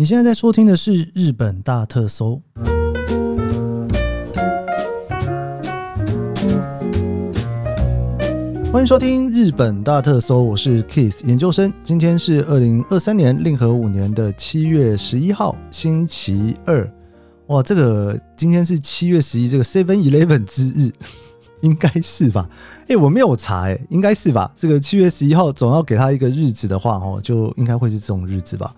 你现在在收听的是《日本大特搜》，欢迎收听《日本大特搜》，我是 Keith 研究生。今天是二零二三年令和五年的七月十一号，星期二。哇，这个今天是七月十一，这个 Seven Eleven 之日，应该是吧？诶，我没有查，诶，应该是吧？这个七月十一号总要给他一个日子的话，哦，就应该会是这种日子吧。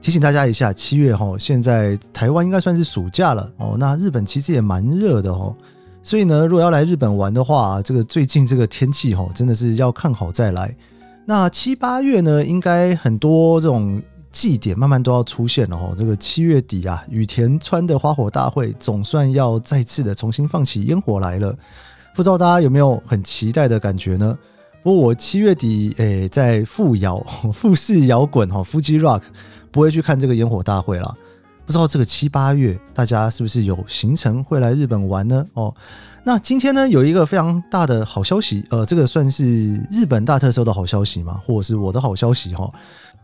提醒大家一下，七月哈，现在台湾应该算是暑假了哦。那日本其实也蛮热的哦，所以呢，如果要来日本玩的话，这个最近这个天气哈，真的是要看好再来。那七八月呢，应该很多这种祭典慢慢都要出现了哦。这个七月底啊，羽田川的花火大会总算要再次的重新放起烟火来了，不知道大家有没有很期待的感觉呢？不过我七月底诶，在富摇富士摇滚哈，Fuji Rock。不会去看这个烟火大会了，不知道这个七八月大家是不是有行程会来日本玩呢？哦，那今天呢有一个非常大的好消息，呃，这个算是日本大特搜的好消息嘛？或者是我的好消息哈？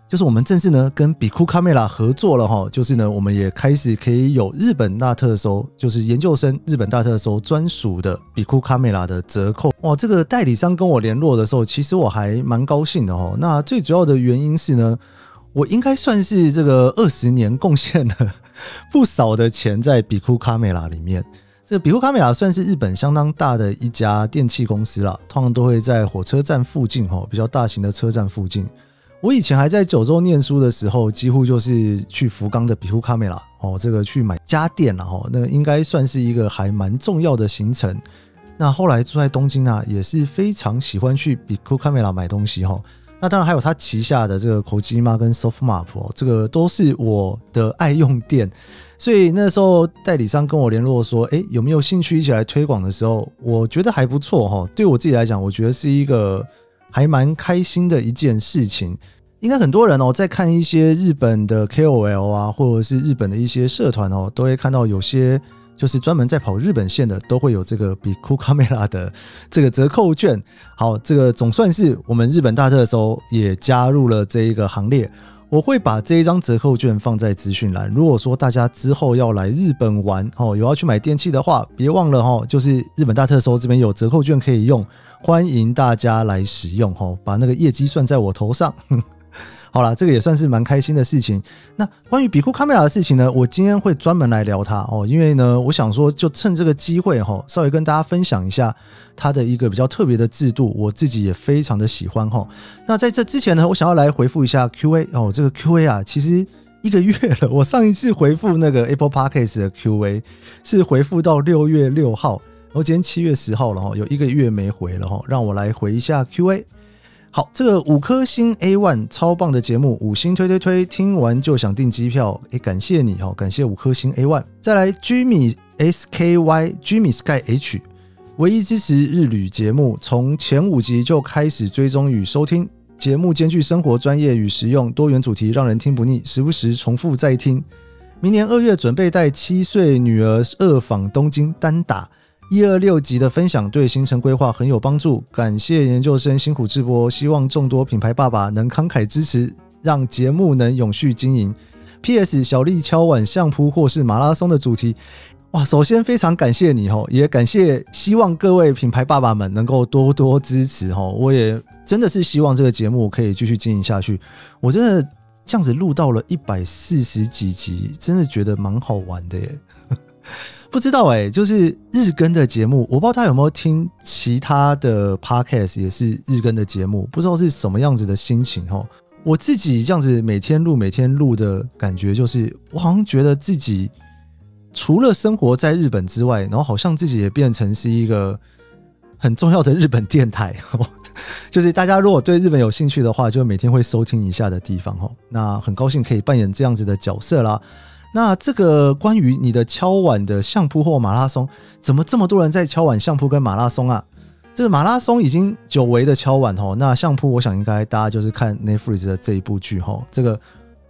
就是我们正式呢跟比库卡梅拉合作了哈，就是呢我们也开始可以有日本大特搜，就是研究生日本大特搜专属的比库卡梅拉的折扣哇！这个代理商跟我联络的时候，其实我还蛮高兴的哈。那最主要的原因是呢。我应该算是这个二十年贡献了不少的钱在比库卡梅拉里面。这个比库卡梅拉算是日本相当大的一家电器公司啦，通常都会在火车站附近哈，比较大型的车站附近。我以前还在九州念书的时候，几乎就是去福冈的比库卡梅拉哦，这个去买家电了哈，那应该算是一个还蛮重要的行程。那后来住在东京啊，也是非常喜欢去比库卡梅拉买东西哈。那当然还有他旗下的这个口机妈跟 Softmap 哦，这个都是我的爱用店，所以那时候代理商跟我联络说，哎，有没有兴趣一起来推广的时候，我觉得还不错哈。对我自己来讲，我觉得是一个还蛮开心的一件事情。应该很多人哦，在看一些日本的 KOL 啊，或者是日本的一些社团哦，都会看到有些。就是专门在跑日本线的，都会有这个比库卡梅拉的这个折扣券。好，这个总算是我们日本大特搜也加入了这一个行列。我会把这一张折扣券放在资讯栏。如果说大家之后要来日本玩哦，有要去买电器的话，别忘了哈，就是日本大特搜这边有折扣券可以用，欢迎大家来使用哈，把那个业绩算在我头上。好啦，这个也算是蛮开心的事情。那关于比库卡梅拉的事情呢，我今天会专门来聊它哦，因为呢，我想说就趁这个机会哈，稍微跟大家分享一下它的一个比较特别的制度，我自己也非常的喜欢哈。那在这之前呢，我想要来回复一下 Q&A 哦，这个 Q&A 啊，其实一个月了，我上一次回复那个 Apple Podcast 的 Q&A 是回复到六月六号，然后今天七月十号了哈，有一个月没回了哈，让我来回一下 Q&A。好，这个五颗星 A one 超棒的节目，五星推推推，听完就想订机票，诶，感谢你哦，感谢五颗星 A one。再来，Jimmy S K Y Jimmy Sky H，唯一支持日旅节目，从前五集就开始追踪与收听，节目兼具生活专业与实用，多元主题让人听不腻，时不时重复再听。明年二月准备带七岁女儿二访东京单打。一二六集的分享对行程规划很有帮助，感谢研究生辛苦直播，希望众多品牌爸爸能慷慨支持，让节目能永续经营。P.S. 小丽敲碗相扑或是马拉松的主题，哇！首先非常感谢你哦，也感谢希望各位品牌爸爸们能够多多支持哦，我也真的是希望这个节目可以继续经营下去。我真的这样子录到了一百四十几集，真的觉得蛮好玩的耶。不知道哎、就是日更的节目，我不知道他有没有听其他的 podcast，也是日更的节目，不知道是什么样子的心情哦。我自己这样子每天录，每天录的感觉，就是我好像觉得自己除了生活在日本之外，然后好像自己也变成是一个很重要的日本电台。就是大家如果对日本有兴趣的话，就每天会收听一下的地方哦。那很高兴可以扮演这样子的角色啦。那这个关于你的敲碗的相扑或马拉松，怎么这么多人在敲碗相扑跟马拉松啊？这个马拉松已经久违的敲碗哦，那相扑我想应该大家就是看 Netflix 的这一部剧哈。这个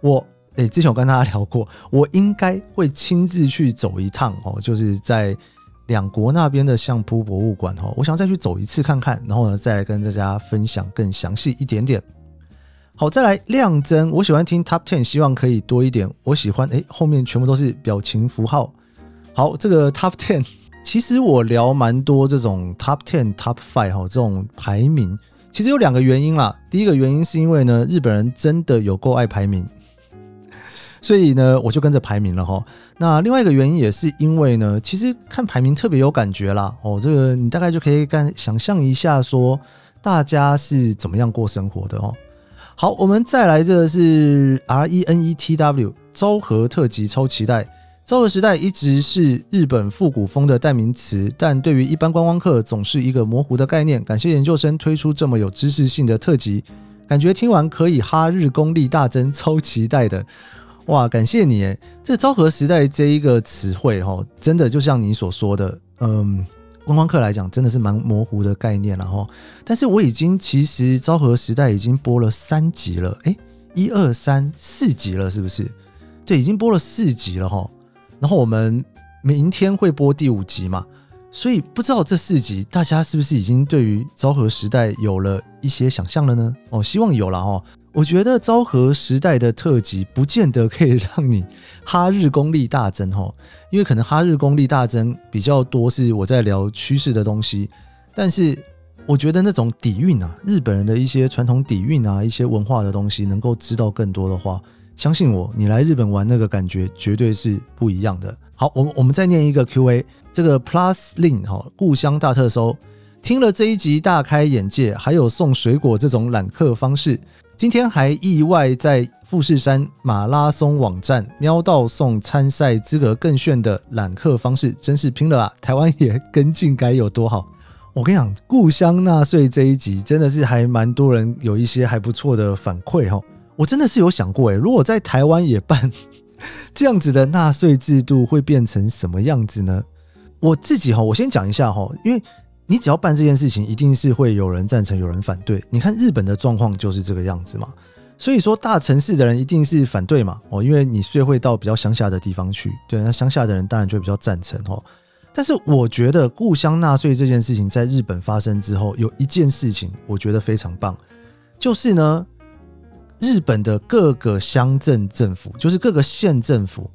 我诶、之前我跟大家聊过，我应该会亲自去走一趟哦，就是在两国那边的相扑博物馆哦，我想再去走一次看看，然后呢再跟大家分享更详细一点点。好，再来亮真，我喜欢听 Top Ten，希望可以多一点。我喜欢哎，后面全部都是表情符号。好，这个 Top Ten，其实我聊蛮多这种 Top Ten、Top Five 哈，这种排名，其实有两个原因啦。第一个原因是因为呢，日本人真的有够爱排名，所以呢，我就跟着排名了哈。那另外一个原因也是因为呢，其实看排名特别有感觉啦。哦，这个你大概就可以干想象一下，说大家是怎么样过生活的哦。好，我们再来，这个是 R E N E T W 昭和特辑，超期待。昭和时代一直是日本复古风的代名词，但对于一般观光客总是一个模糊的概念。感谢研究生推出这么有知识性的特辑，感觉听完可以哈日功力大增，超期待的。哇，感谢你诶，这昭和时代这一个词汇哈，真的就像你所说的，嗯。观光客来讲，真的是蛮模糊的概念了哈。但是我已经其实昭和时代已经播了三集了，诶，一二三四集了，是不是？对，已经播了四集了哈。然后我们明天会播第五集嘛，所以不知道这四集大家是不是已经对于昭和时代有了一些想象了呢？哦，希望有了哈。我觉得昭和时代的特辑不见得可以让你哈日功力大增哈，因为可能哈日功力大增比较多是我在聊趋势的东西，但是我觉得那种底蕴啊，日本人的一些传统底蕴啊，一些文化的东西，能够知道更多的话，相信我，你来日本玩那个感觉绝对是不一样的。好，我们我们再念一个 Q&A，这个 Plus Lin 哈，故乡大特搜，听了这一集大开眼界，还有送水果这种揽客方式。今天还意外在富士山马拉松网站瞄到送参赛资格更炫的揽客方式，真是拼了啊！台湾也跟进该有多好！我跟你讲，故乡纳税这一集真的是还蛮多人有一些还不错的反馈哈。我真的是有想过诶，如果在台湾也办 这样子的纳税制度，会变成什么样子呢？我自己哈，我先讲一下哈，因为。你只要办这件事情，一定是会有人赞成，有人反对。你看日本的状况就是这个样子嘛。所以说大城市的人一定是反对嘛，哦，因为你税会到比较乡下的地方去，对，那乡下的人当然就比较赞成哦。但是我觉得故乡纳税这件事情在日本发生之后，有一件事情我觉得非常棒，就是呢，日本的各个乡镇政府，就是各个县政府，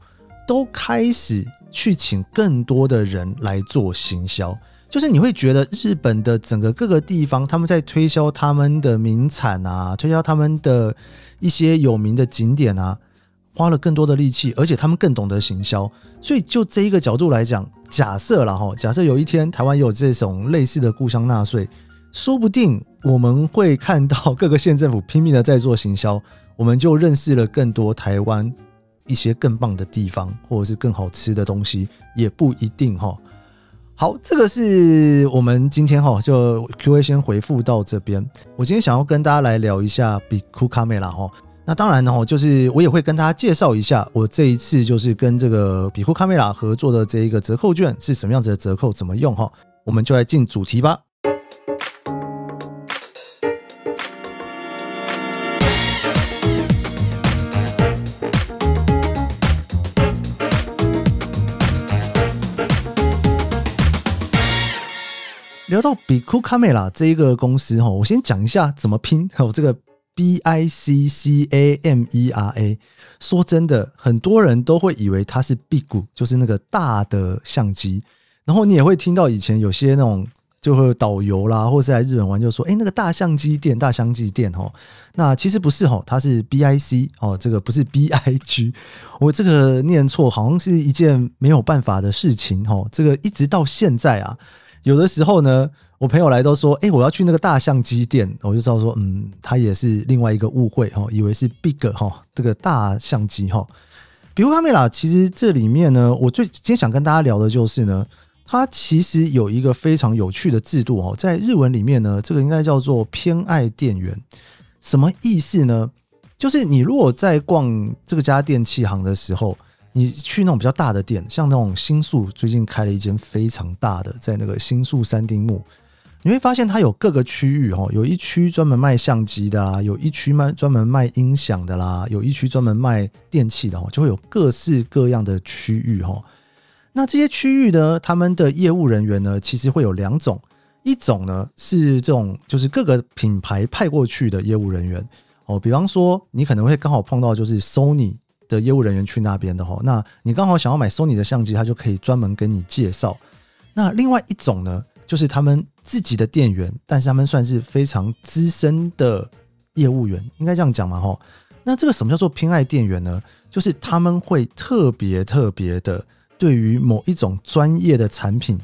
都开始去请更多的人来做行销。就是你会觉得日本的整个各个地方，他们在推销他们的名产啊，推销他们的一些有名的景点啊，花了更多的力气，而且他们更懂得行销。所以就这一个角度来讲，假设了哈，假设有一天台湾有这种类似的故乡纳税，说不定我们会看到各个县政府拼命的在做行销，我们就认识了更多台湾一些更棒的地方，或者是更好吃的东西，也不一定哈。好，这个是我们今天哈就 Q&A 先回复到这边。我今天想要跟大家来聊一下比库卡梅拉哈。那当然呢，就是我也会跟大家介绍一下我这一次就是跟这个比库卡梅拉合作的这一个折扣券是什么样子的折扣，怎么用哈。我们就来进主题吧。Biku Camera 这一个公司哈，我先讲一下怎么拼。哦，这个 B I C C A M E R A。说真的，很多人都会以为它是 Big，就是那个大的相机。然后你也会听到以前有些那种就会导游啦，或是来日本玩就说：“哎，那个大相机店，大相机店。”哈，那其实不是哈，它是 B I C 哦，这个不是 B I G。我这个念错，好像是一件没有办法的事情哈。这个一直到现在啊。有的时候呢，我朋友来都说：“哎，我要去那个大相机店。”我就知道说：“嗯，他也是另外一个误会哈，以为是 big 哈这个大相机哈。”比如卡梅拉，其实这里面呢，我最今天想跟大家聊的就是呢，它其实有一个非常有趣的制度哦，在日文里面呢，这个应该叫做偏爱店员。什么意思呢？就是你如果在逛这个家电器行的时候。你去那种比较大的店，像那种新宿最近开了一间非常大的，在那个新宿三丁目，你会发现它有各个区域哦，有一区专门卖相机的啊，有一区卖专门卖音响的啦，有一区专门卖电器的哦，就会有各式各样的区域哈。那这些区域呢，他们的业务人员呢，其实会有两种，一种呢是这种就是各个品牌派过去的业务人员。哦，比方说你可能会刚好碰到就是 Sony 的业务人员去那边的哈，那你刚好想要买 Sony 的相机，他就可以专门跟你介绍。那另外一种呢，就是他们自己的店员，但是他们算是非常资深的业务员，应该这样讲嘛哈。那这个什么叫做偏爱店员呢？就是他们会特别特别的对于某一种专业的产品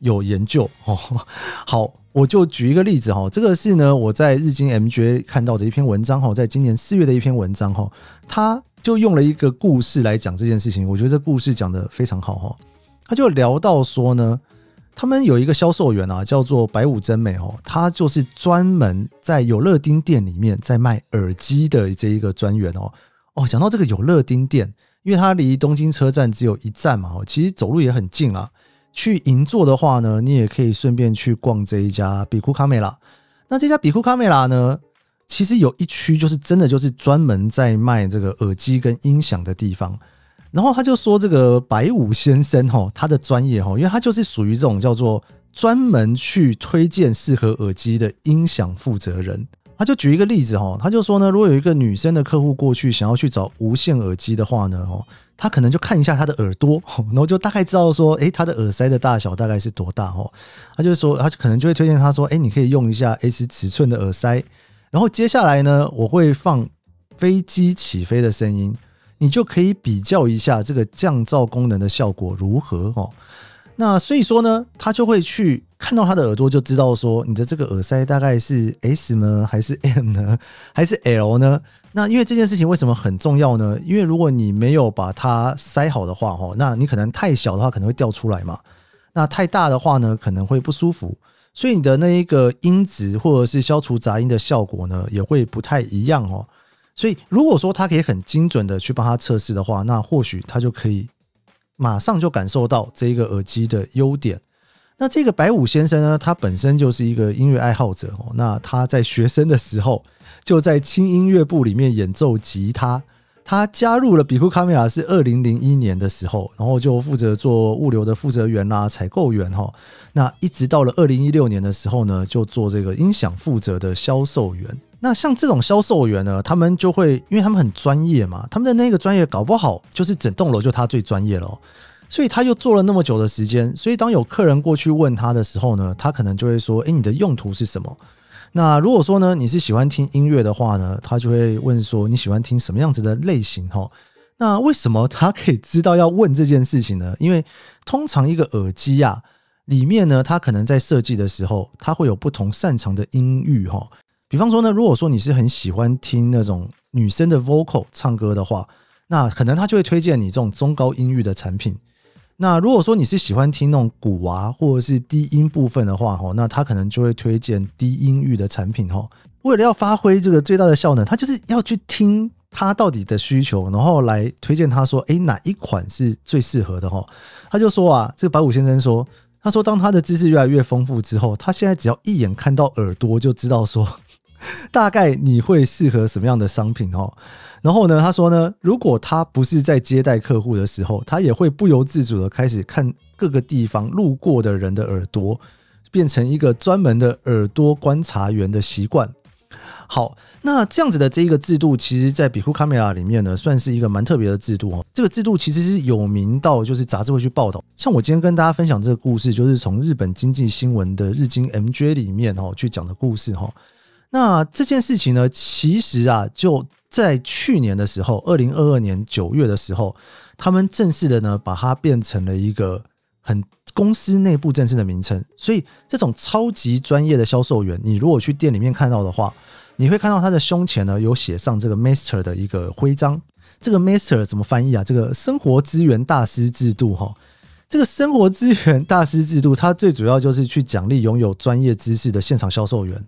有研究哦。好，我就举一个例子哈，这个是呢我在日经 MGA 看到的一篇文章哈，在今年四月的一篇文章哈，他就用了一个故事来讲这件事情，我觉得这故事讲得非常好哈。他就聊到说呢。他们有一个销售员啊，叫做白武真美哦，他就是专门在有乐町店里面在卖耳机的这一个专员哦。哦，讲到这个有乐町店，因为它离东京车站只有一站嘛，哦，其实走路也很近啊。去银座的话呢，你也可以顺便去逛这一家比库卡美拉。那这家比库卡美拉呢，其实有一区就是真的就是专门在卖这个耳机跟音响的地方。然后他就说：“这个白武先生哈，他的专业哈，因为他就是属于这种叫做专门去推荐适合耳机的音响负责人。他就举一个例子哈，他就说呢，如果有一个女生的客户过去想要去找无线耳机的话呢，哦，他可能就看一下他的耳朵，然后就大概知道说，诶，他的耳塞的大小大概是多大哦。他就说，他可能就会推荐他说，诶，你可以用一下 S 尺寸的耳塞。然后接下来呢，我会放飞机起飞的声音。”你就可以比较一下这个降噪功能的效果如何哦。那所以说呢，他就会去看到他的耳朵，就知道说你的这个耳塞大概是 S 呢，还是 M 呢，还是 L 呢？那因为这件事情为什么很重要呢？因为如果你没有把它塞好的话，哦，那你可能太小的话可能会掉出来嘛。那太大的话呢，可能会不舒服。所以你的那一个音质或者是消除杂音的效果呢，也会不太一样哦。所以，如果说他可以很精准的去帮他测试的话，那或许他就可以马上就感受到这一个耳机的优点。那这个白武先生呢，他本身就是一个音乐爱好者哦。那他在学生的时候就在轻音乐部里面演奏吉他。他加入了比库卡美拉是二零零一年的时候，然后就负责做物流的负责员啦、采购员哈。那一直到了二零一六年的时候呢，就做这个音响负责的销售员。那像这种销售员呢，他们就会，因为他们很专业嘛，他们的那个专业搞不好就是整栋楼就他最专业了，所以他又做了那么久的时间，所以当有客人过去问他的时候呢，他可能就会说：“诶，你的用途是什么？”那如果说呢，你是喜欢听音乐的话呢，他就会问说：“你喜欢听什么样子的类型？”哈，那为什么他可以知道要问这件事情呢？因为通常一个耳机啊，里面呢，它可能在设计的时候，它会有不同擅长的音域，哈。比方说呢，如果说你是很喜欢听那种女生的 vocal 唱歌的话，那可能他就会推荐你这种中高音域的产品。那如果说你是喜欢听那种鼓啊，或者是低音部分的话，那他可能就会推荐低音域的产品。哈，为了要发挥这个最大的效能，他就是要去听他到底的需求，然后来推荐他说，诶，哪一款是最适合的？哈，他就说啊，这个白武先生说，他说当他的知识越来越丰富之后，他现在只要一眼看到耳朵就知道说。大概你会适合什么样的商品哦？然后呢，他说呢，如果他不是在接待客户的时候，他也会不由自主的开始看各个地方路过的人的耳朵，变成一个专门的耳朵观察员的习惯。好，那这样子的这一个制度，其实在比库卡梅拉里面呢，算是一个蛮特别的制度哦。这个制度其实是有名到就是杂志会去报道。像我今天跟大家分享这个故事，就是从日本经济新闻的日经 MJ 里面哦去讲的故事哈。那这件事情呢，其实啊，就在去年的时候，二零二二年九月的时候，他们正式的呢，把它变成了一个很公司内部正式的名称。所以，这种超级专业的销售员，你如果去店里面看到的话，你会看到他的胸前呢有写上这个 Master 的一个徽章。这个 Master 怎么翻译啊？这个生活资源大师制度哈，这个生活资源大师制度，它最主要就是去奖励拥有专业知识的现场销售员。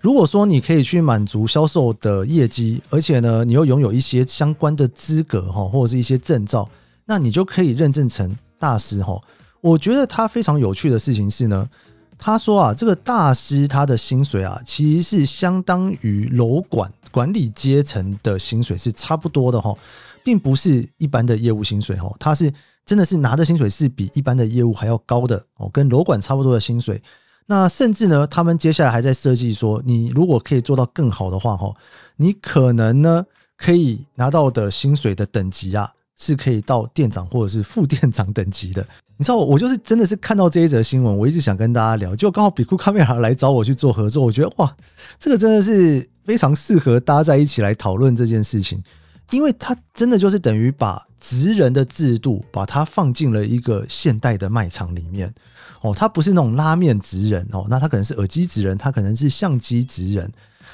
如果说你可以去满足销售的业绩，而且呢，你又拥有一些相关的资格哈，或者是一些证照，那你就可以认证成大师哈。我觉得他非常有趣的事情是呢，他说啊，这个大师他的薪水啊，其实是相当于楼管管理阶层的薪水是差不多的哈，并不是一般的业务薪水哈，他是真的是拿的薪水是比一般的业务还要高的哦，跟楼管差不多的薪水。那甚至呢，他们接下来还在设计说，你如果可以做到更好的话，哈，你可能呢可以拿到的薪水的等级啊，是可以到店长或者是副店长等级的。你知道我，就是真的是看到这一则新闻，我一直想跟大家聊，就刚好比库卡梅拉来找我去做合作，我觉得哇，这个真的是非常适合搭在一起来讨论这件事情，因为它真的就是等于把职人的制度，把它放进了一个现代的卖场里面哦，它不是那种拉面职人哦，那他可能是耳机职人，他可能是相机职人，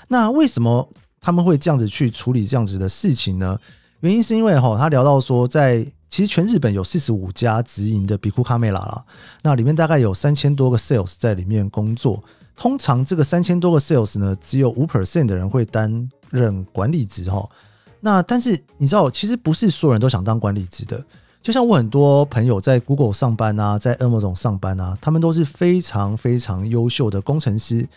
那为什么他们会这样子去处理这样子的事情呢？原因是因为哈，他聊到说在。其实全日本有四十五家直营的比库卡梅拉啦，那里面大概有三千多个 sales 在里面工作。通常这个三千多个 sales 呢，只有五 percent 的人会担任管理职哈。那但是你知道，其实不是所有人都想当管理职的。就像我很多朋友在 Google 上班啊，在 Amazon 上班啊，他们都是非常非常优秀的工程师。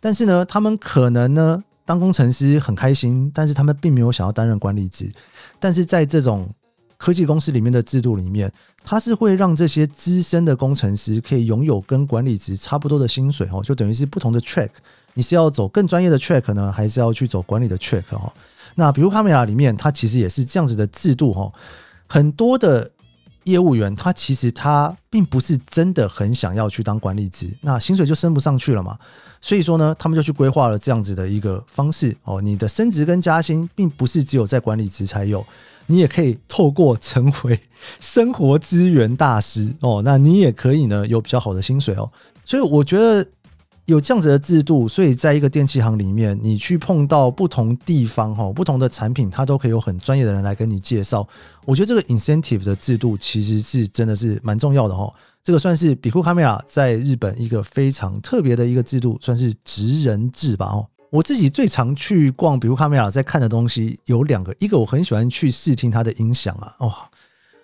但是呢，他们可能呢当工程师很开心，但是他们并没有想要担任管理职。但是在这种科技公司里面的制度里面，它是会让这些资深的工程师可以拥有跟管理职差不多的薪水哦，就等于是不同的 track，你是要走更专业的 track 呢，还是要去走管理的 track 哦？那比如卡梅拉里面，它其实也是这样子的制度哈。很多的业务员，他其实他并不是真的很想要去当管理职，那薪水就升不上去了嘛。所以说呢，他们就去规划了这样子的一个方式哦。你的升职跟加薪，并不是只有在管理职才有。你也可以透过成为生活资源大师哦，那你也可以呢有比较好的薪水哦。所以我觉得有这样子的制度，所以在一个电器行里面，你去碰到不同地方哈，不同的产品，它都可以有很专业的人来跟你介绍。我觉得这个 incentive 的制度其实是真的是蛮重要的哈。这个算是比酷卡梅拉在日本一个非常特别的一个制度，算是职人制吧哦。我自己最常去逛，比库卡梅拉在看的东西有两个，一个我很喜欢去试听它的音响啊，哇，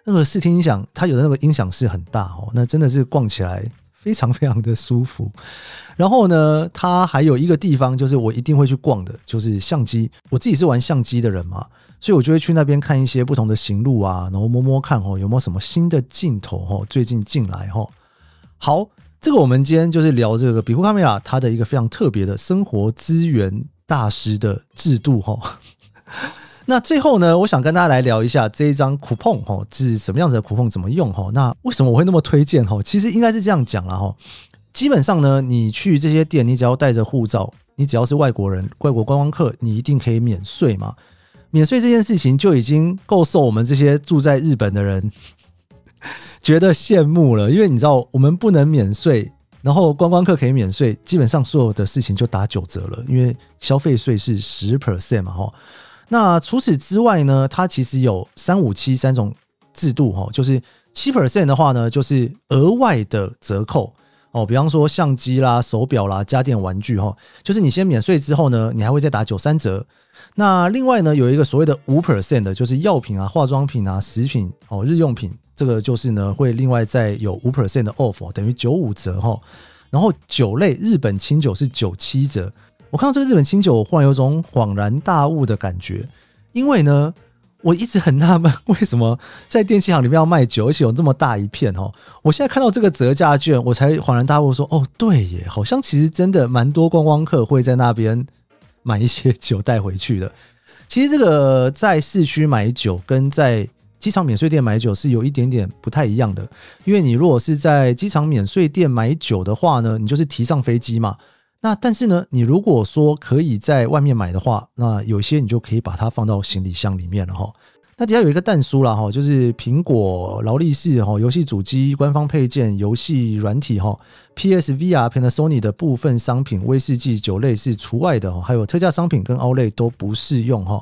那个试听音响，它有的那个音响是很大哦，那真的是逛起来非常非常的舒服。然后呢，它还有一个地方就是我一定会去逛的，就是相机。我自己是玩相机的人嘛，所以我就会去那边看一些不同的行路啊，然后摸摸看哦，有没有什么新的镜头哦，最近进来哦，好。这个我们今天就是聊这个比酷卡梅拉它的一个非常特别的生活资源大师的制度哈。那最后呢，我想跟大家来聊一下这一张 coupon 哈是什么样子的 coupon 怎么用哈？那为什么我会那么推荐哈？其实应该是这样讲了哈。基本上呢，你去这些店，你只要带着护照，你只要是外国人、外国观光客，你一定可以免税嘛。免税这件事情就已经够受我们这些住在日本的人。觉得羡慕了，因为你知道我们不能免税，然后观光客可以免税，基本上所有的事情就打九折了，因为消费税是十 percent 嘛，哈。那除此之外呢，它其实有三五七三种制度，哈，就是七 percent 的话呢，就是额外的折扣哦，比方说相机啦、手表啦、家电玩具，哈，就是你先免税之后呢，你还会再打九三折。那另外呢，有一个所谓的五 percent 的，就是药品啊、化妆品啊、食品哦、日用品。这个就是呢，会另外再有五 percent 的 off，等于九五折哈。然后酒类，日本清酒是九七折。我看到这个日本清酒，我忽然有种恍然大悟的感觉，因为呢，我一直很纳闷，为什么在电器行里面要卖酒，而且有这么大一片哦。我现在看到这个折价券，我才恍然大悟说，哦，对耶，好像其实真的蛮多观光客会在那边买一些酒带回去的。其实这个在市区买酒跟在机场免税店买酒是有一点点不太一样的，因为你如果是在机场免税店买酒的话呢，你就是提上飞机嘛。那但是呢，你如果说可以在外面买的话，那有些你就可以把它放到行李箱里面了哈。那底下有一个蛋书啦哈，就是苹果、劳力士哈、游戏主机、官方配件、游戏软体哈、PSVR、Panasonic 的部分商品、威士忌酒类是除外的哈，还有特价商品跟 Outlet 都不适用哈。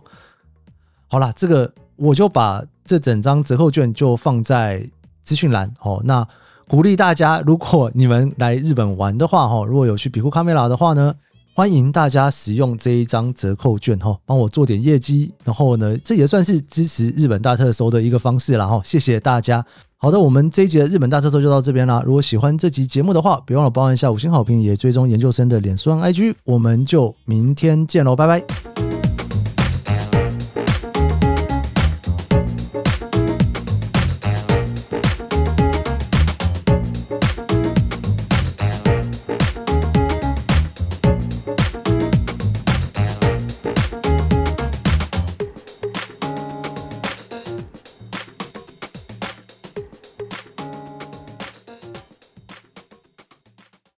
好啦，这个。我就把这整张折扣券就放在资讯栏哦。那鼓励大家，如果你们来日本玩的话哈，如果有去比库卡梅拉的话呢，欢迎大家使用这一张折扣券哈，帮我做点业绩。然后呢，这也算是支持日本大特搜的一个方式了哈。谢谢大家。好的，我们这一集的日本大特搜就到这边啦。如果喜欢这集节目的话，别忘了帮我按下五星好评，也追踪研究生的脸书和 IG。我们就明天见喽，拜拜。